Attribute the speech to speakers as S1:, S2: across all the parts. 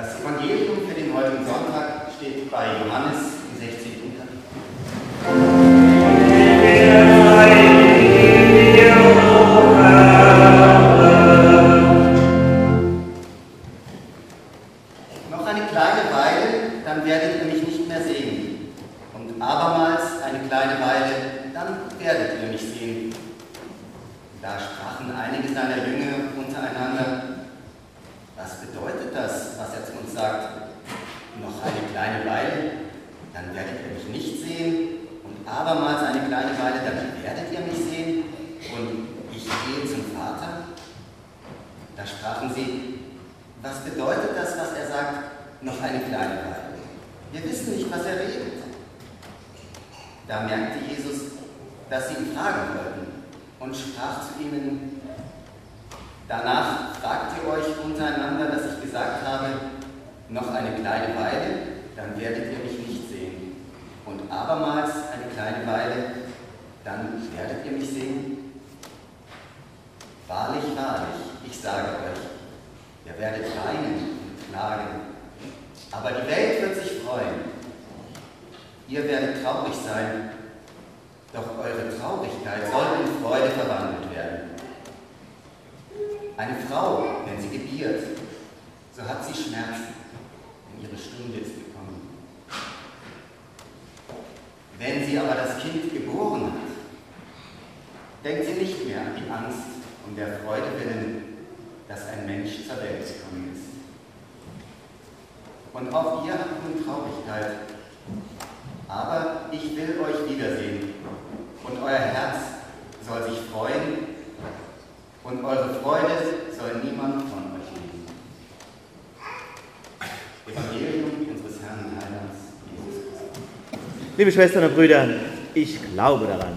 S1: Das Evangelium für den heutigen Sonntag steht bei Johannes im 16. Kapitel. Noch eine kleine Weile, dann werdet ihr mich nicht mehr sehen. Und abermals eine kleine Weile, dann werdet ihr mich sehen. Da sprachen einige seiner Jünger untereinander, was bedeutet das, was er zu uns sagt? Noch eine kleine Weile, dann werdet ihr mich nicht sehen. Und abermals eine kleine Weile, dann werdet ihr mich sehen. Und ich gehe zum Vater. Da sprachen sie, was bedeutet das, was er sagt, noch eine kleine Weile? Wir wissen nicht, was er redet. Da merkte Jesus, dass sie ihn fragen wollten und sprach zu ihnen, danach fragt ihr euch untereinander, dass ich gesagt habe, noch eine kleine Weile, dann werdet ihr mich nicht sehen. Und abermals eine kleine Weile, dann werdet ihr mich sehen. Wahrlich, wahrlich, ich sage euch, ihr werdet weinen und klagen, aber die Welt wird sich freuen. Ihr werdet traurig sein, doch eure Traurigkeit soll in Freude verwandelt werden. Eine Frau, wenn sie gebiert, so hat sie Schmerzen, denn ihre Stunde ist gekommen. Wenn sie aber das Kind geboren hat, denkt sie nicht mehr an die Angst um der Freude willen, dass ein Mensch zur Welt gekommen ist. Und auch ihr habt nun Traurigkeit, aber ich will euch wiedersehen. Und euer Herz soll sich freuen. Und eure Freude soll niemand von euch nehmen. Evangelium unseres Herrn und Heilands Jesus Christus.
S2: Liebe Schwestern und Brüder, ich glaube daran.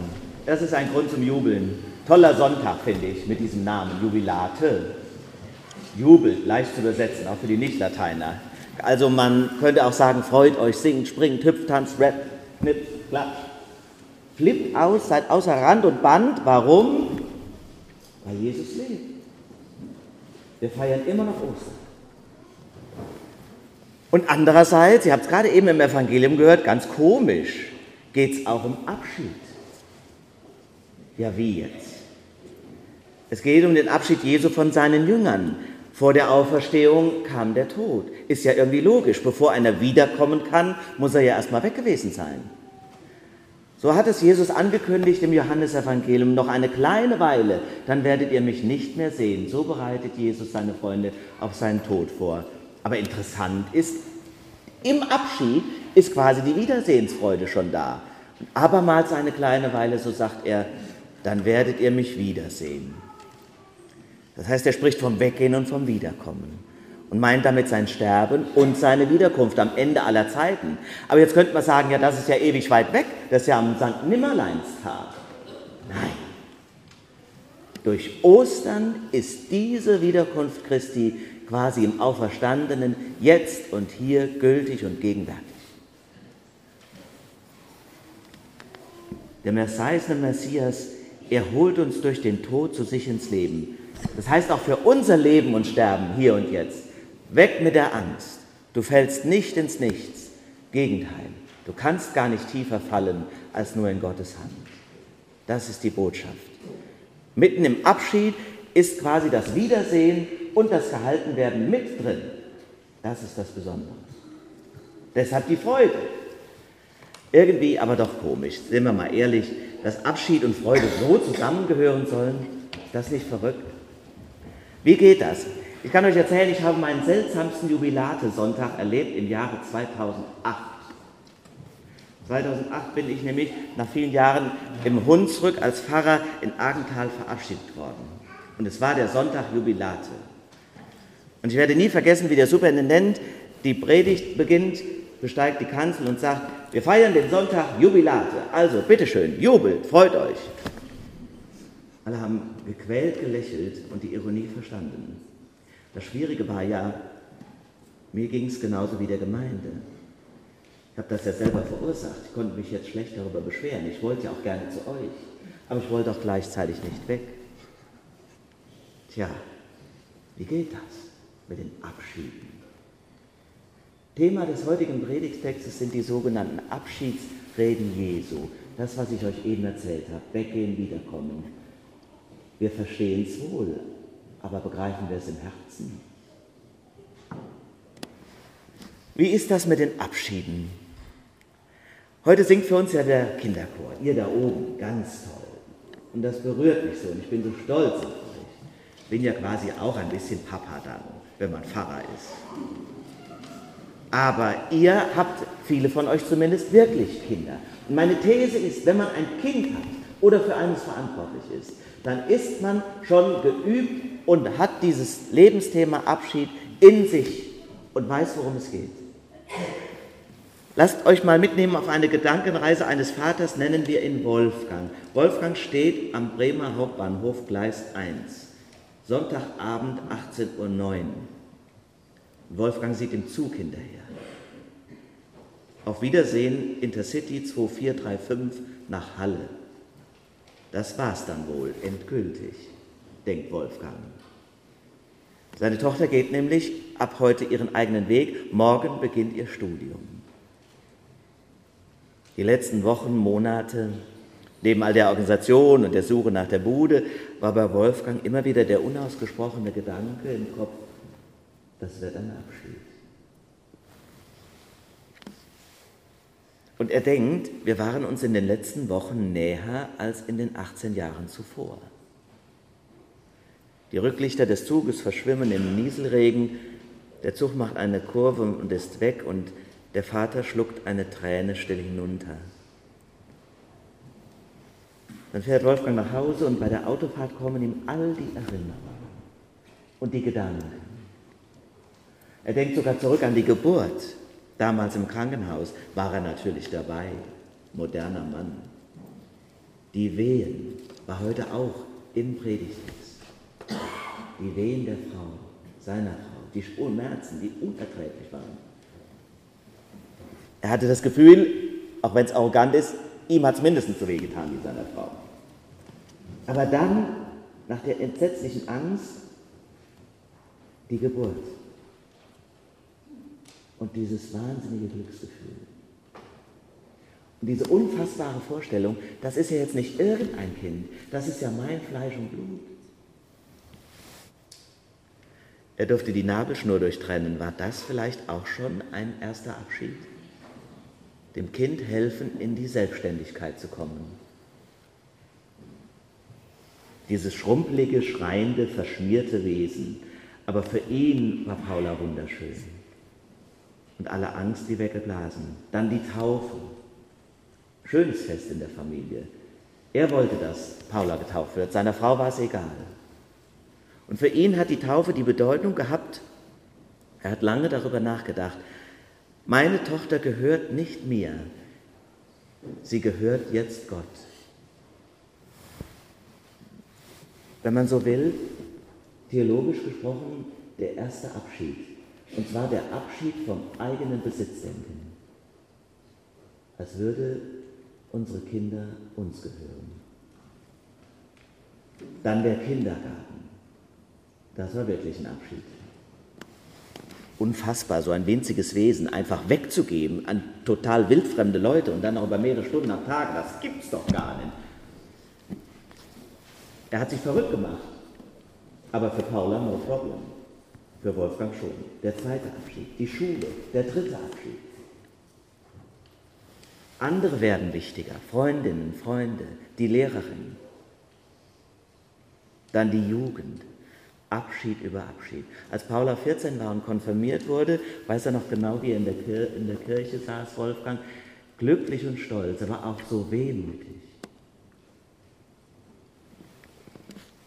S2: Das ist ein Grund zum Jubeln. Toller Sonntag, finde ich, mit diesem Namen, Jubilate. Jubel, leicht zu übersetzen, auch für die Nicht-Lateiner. Also man könnte auch sagen, freut euch, singt, springt, hüpft, tanzt, rappt, knippt, klatscht. Flippt aus, seid außer Rand und Band. Warum? Weil Jesus lebt. Wir feiern immer noch Ostern. Und andererseits, ihr habt es gerade eben im Evangelium gehört, ganz komisch, geht es auch um Abschied. Ja, wie jetzt? Es geht um den Abschied Jesu von seinen Jüngern. Vor der Auferstehung kam der Tod. Ist ja irgendwie logisch. Bevor einer wiederkommen kann, muss er ja erstmal weg gewesen sein. So hat es Jesus angekündigt im Johannesevangelium, noch eine kleine Weile, dann werdet ihr mich nicht mehr sehen. So bereitet Jesus seine Freunde auf seinen Tod vor. Aber interessant ist, im Abschied ist quasi die Wiedersehensfreude schon da. Und abermals eine kleine Weile, so sagt er, dann werdet ihr mich wiedersehen. Das heißt, er spricht vom Weggehen und vom Wiederkommen und meint damit sein Sterben und seine Wiederkunft am Ende aller Zeiten. Aber jetzt könnte man sagen, ja, das ist ja ewig weit weg, das ist ja am St. Nimmerleinstag. Nein. Durch Ostern ist diese Wiederkunft Christi quasi im Auferstandenen jetzt und hier gültig und gegenwärtig. Der Messias, der Messias, er holt uns durch den Tod zu sich ins Leben. Das heißt auch für unser Leben und Sterben hier und jetzt. Weg mit der Angst. Du fällst nicht ins Nichts. Gegenteil. Du kannst gar nicht tiefer fallen als nur in Gottes Hand. Das ist die Botschaft. Mitten im Abschied ist quasi das Wiedersehen und das Gehaltenwerden mit drin. Das ist das Besondere. Deshalb die Freude. Irgendwie aber doch komisch, sind wir mal ehrlich, dass Abschied und Freude so zusammengehören sollen. Ist das nicht verrückt? Wie geht das? Ich kann euch erzählen, ich habe meinen seltsamsten Jubilate-Sonntag erlebt im Jahre 2008. 2008 bin ich nämlich nach vielen Jahren im Hunsrück als Pfarrer in Argenthal verabschiedet worden. Und es war der Sonntag Jubilate. Und ich werde nie vergessen, wie der Superintendent die Predigt beginnt, besteigt die Kanzel und sagt, wir feiern den Sonntag Jubilate. Also, bitteschön, jubelt, freut euch. Alle haben gequält gelächelt und die Ironie verstanden. Das Schwierige war ja, mir ging es genauso wie der Gemeinde. Ich habe das ja selber verursacht. Ich konnte mich jetzt schlecht darüber beschweren. Ich wollte ja auch gerne zu euch. Aber ich wollte auch gleichzeitig nicht weg. Tja, wie geht das mit den Abschieden? Thema des heutigen Predigtextes sind die sogenannten Abschiedsreden Jesu. Das, was ich euch eben erzählt habe, weggehen, wiederkommen. Wir verstehen es wohl, aber begreifen wir es im Herzen? Wie ist das mit den Abschieden? Heute singt für uns ja der Kinderchor, ihr da oben, ganz toll. Und das berührt mich so und ich bin so stolz auf euch. Ich bin ja quasi auch ein bisschen Papa dann, wenn man Pfarrer ist. Aber ihr habt, viele von euch zumindest, wirklich Kinder. Und meine These ist, wenn man ein Kind hat oder für eines verantwortlich ist, dann ist man schon geübt und hat dieses Lebensthema Abschied in sich und weiß, worum es geht. Lasst euch mal mitnehmen auf eine Gedankenreise eines Vaters, nennen wir ihn Wolfgang. Wolfgang steht am Bremer Hauptbahnhof Gleis 1, Sonntagabend 18.09 Uhr. Wolfgang sieht dem Zug hinterher. Auf Wiedersehen Intercity 2435 nach Halle. Das war's dann wohl, endgültig, denkt Wolfgang. Seine Tochter geht nämlich ab heute ihren eigenen Weg, morgen beginnt ihr Studium. Die letzten Wochen, Monate, neben all der Organisation und der Suche nach der Bude, war bei Wolfgang immer wieder der unausgesprochene Gedanke im Kopf, das wird ein Abschied. Und er denkt, wir waren uns in den letzten Wochen näher als in den 18 Jahren zuvor. Die Rücklichter des Zuges verschwimmen im Nieselregen, der Zug macht eine Kurve und ist weg und der Vater schluckt eine Träne still hinunter. Dann fährt Wolfgang nach Hause und bei der Autofahrt kommen ihm all die Erinnerungen und die Gedanken. Er denkt sogar zurück an die Geburt. Damals im Krankenhaus war er natürlich dabei, moderner Mann. Die Wehen war heute auch im Predigtext. Die Wehen der Frau, seiner Frau, die Schmerzen, die unerträglich waren. Er hatte das Gefühl, auch wenn es arrogant ist, ihm hat es mindestens so weh getan wie seiner Frau. Aber dann, nach der entsetzlichen Angst, die Geburt und dieses wahnsinnige Glücksgefühl. Und diese unfassbare Vorstellung, das ist ja jetzt nicht irgendein Kind, das ist ja mein Fleisch und Blut. Er durfte die Nabelschnur durchtrennen. War das vielleicht auch schon ein erster Abschied? Dem Kind helfen, in die Selbstständigkeit zu kommen. Dieses schrumpelige, schreiende, verschmierte Wesen. Aber für ihn war Paula wunderschön und alle Angst wie weggeblasen. Dann die Taufe. Schönes Fest in der Familie. Er wollte, dass Paula getauft wird. Seiner Frau war es egal. Und für ihn hat die Taufe die Bedeutung gehabt, er hat lange darüber nachgedacht, meine Tochter gehört nicht mir, sie gehört jetzt Gott. Wenn man so will, theologisch gesprochen, der erste Abschied und zwar der Abschied vom eigenen Besitzdenken. Als würde unsere Kinder uns gehören. Dann der Kindergarten. Das war wirklich ein Abschied. Unfassbar, so ein winziges Wesen einfach wegzugeben an total wildfremde Leute und dann auch über mehrere Stunden am Tag, das gibt's doch gar nicht. Er hat sich verrückt gemacht, aber für Paula no problem. Für Wolfgang schon. Der zweite Abschied, die Schule, der dritte Abschied. Andere werden wichtiger, Freundinnen, Freunde, die Lehrerin. Dann die Jugend, Abschied über Abschied. Als Paula 14 war und konfirmiert wurde, weiß er noch genau, wie er in der, Kir in der Kirche saß, Wolfgang, glücklich und stolz, aber auch so wehmütig.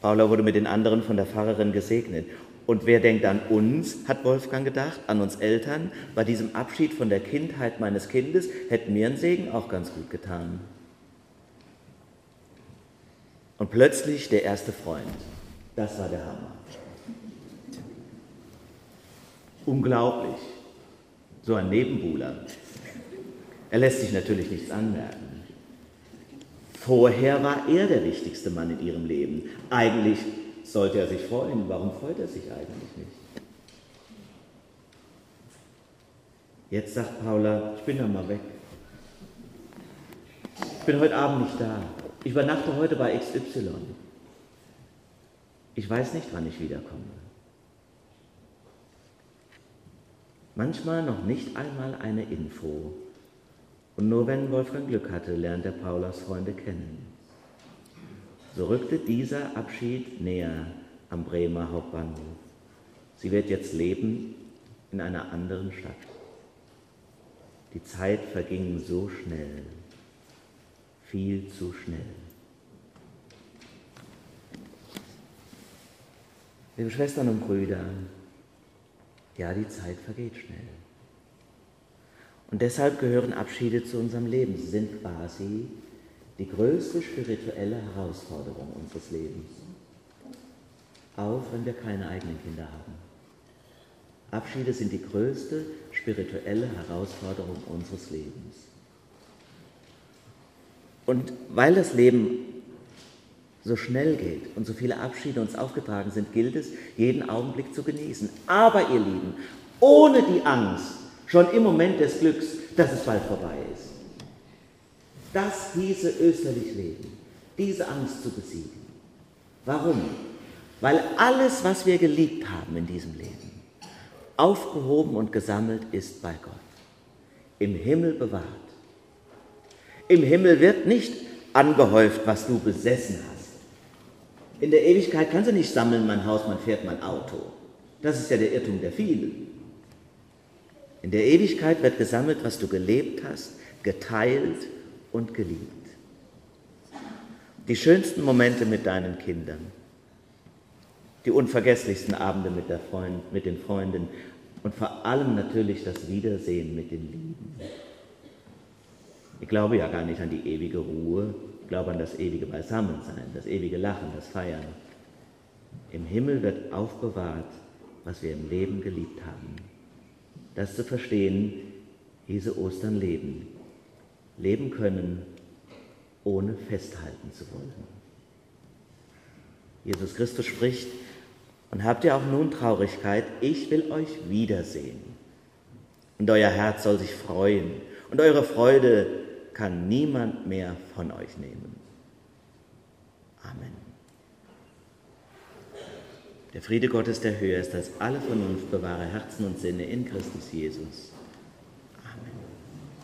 S2: Paula wurde mit den anderen von der Pfarrerin gesegnet und wer denkt an uns, hat Wolfgang gedacht, an uns Eltern. Bei diesem Abschied von der Kindheit meines Kindes hätte mir ein Segen auch ganz gut getan. Und plötzlich der erste Freund. Das war der Hammer. Unglaublich. So ein Nebenbuhler. Er lässt sich natürlich nichts anmerken. Vorher war er der wichtigste Mann in ihrem Leben. Eigentlich sollte er sich freuen. Warum freut er sich eigentlich nicht? Jetzt sagt Paula, ich bin dann mal weg. Ich bin heute Abend nicht da. Ich übernachte heute bei XY. Ich weiß nicht, wann ich wiederkomme. Manchmal noch nicht einmal eine Info. Und nur wenn Wolfgang Glück hatte, lernt er Paulas Freunde kennen. So rückte dieser Abschied näher am Bremer Hauptbahnhof. Sie wird jetzt leben in einer anderen Stadt. Die Zeit verging so schnell, viel zu schnell. Liebe Schwestern und Brüder, ja, die Zeit vergeht schnell. Und deshalb gehören Abschiede zu unserem Leben. Sie sind quasi die größte spirituelle Herausforderung unseres Lebens. Auch wenn wir keine eigenen Kinder haben. Abschiede sind die größte spirituelle Herausforderung unseres Lebens. Und weil das Leben so schnell geht und so viele Abschiede uns aufgetragen sind, gilt es, jeden Augenblick zu genießen. Aber ihr Lieben, ohne die Angst, schon im Moment des Glücks, dass es bald vorbei ist. Das hieße österlich leben, diese Angst zu besiegen. Warum? Weil alles, was wir geliebt haben in diesem Leben, aufgehoben und gesammelt ist bei Gott, im Himmel bewahrt. Im Himmel wird nicht angehäuft, was du besessen hast in der Ewigkeit kannst du nicht sammeln, mein Haus, man fährt mein Auto. Das ist ja der Irrtum der vielen. In der Ewigkeit wird gesammelt, was du gelebt hast, geteilt und geliebt. Die schönsten Momente mit deinen Kindern, die unvergesslichsten Abende mit, Freund, mit den Freunden und vor allem natürlich das Wiedersehen mit den Lieben. Ich glaube ja gar nicht an die ewige Ruhe, ich glaube an das ewige Beisammensein, das ewige Lachen, das Feiern. Im Himmel wird aufbewahrt, was wir im Leben geliebt haben. Das zu verstehen, hieße Ostern leben. Leben können, ohne festhalten zu wollen. Jesus Christus spricht, und habt ihr auch nun Traurigkeit, ich will euch wiedersehen. Und euer Herz soll sich freuen, und eure Freude kann niemand mehr von euch nehmen. Amen. Der Friede Gottes, der höher ist als alle Vernunft, bewahre Herzen und Sinne in Christus Jesus.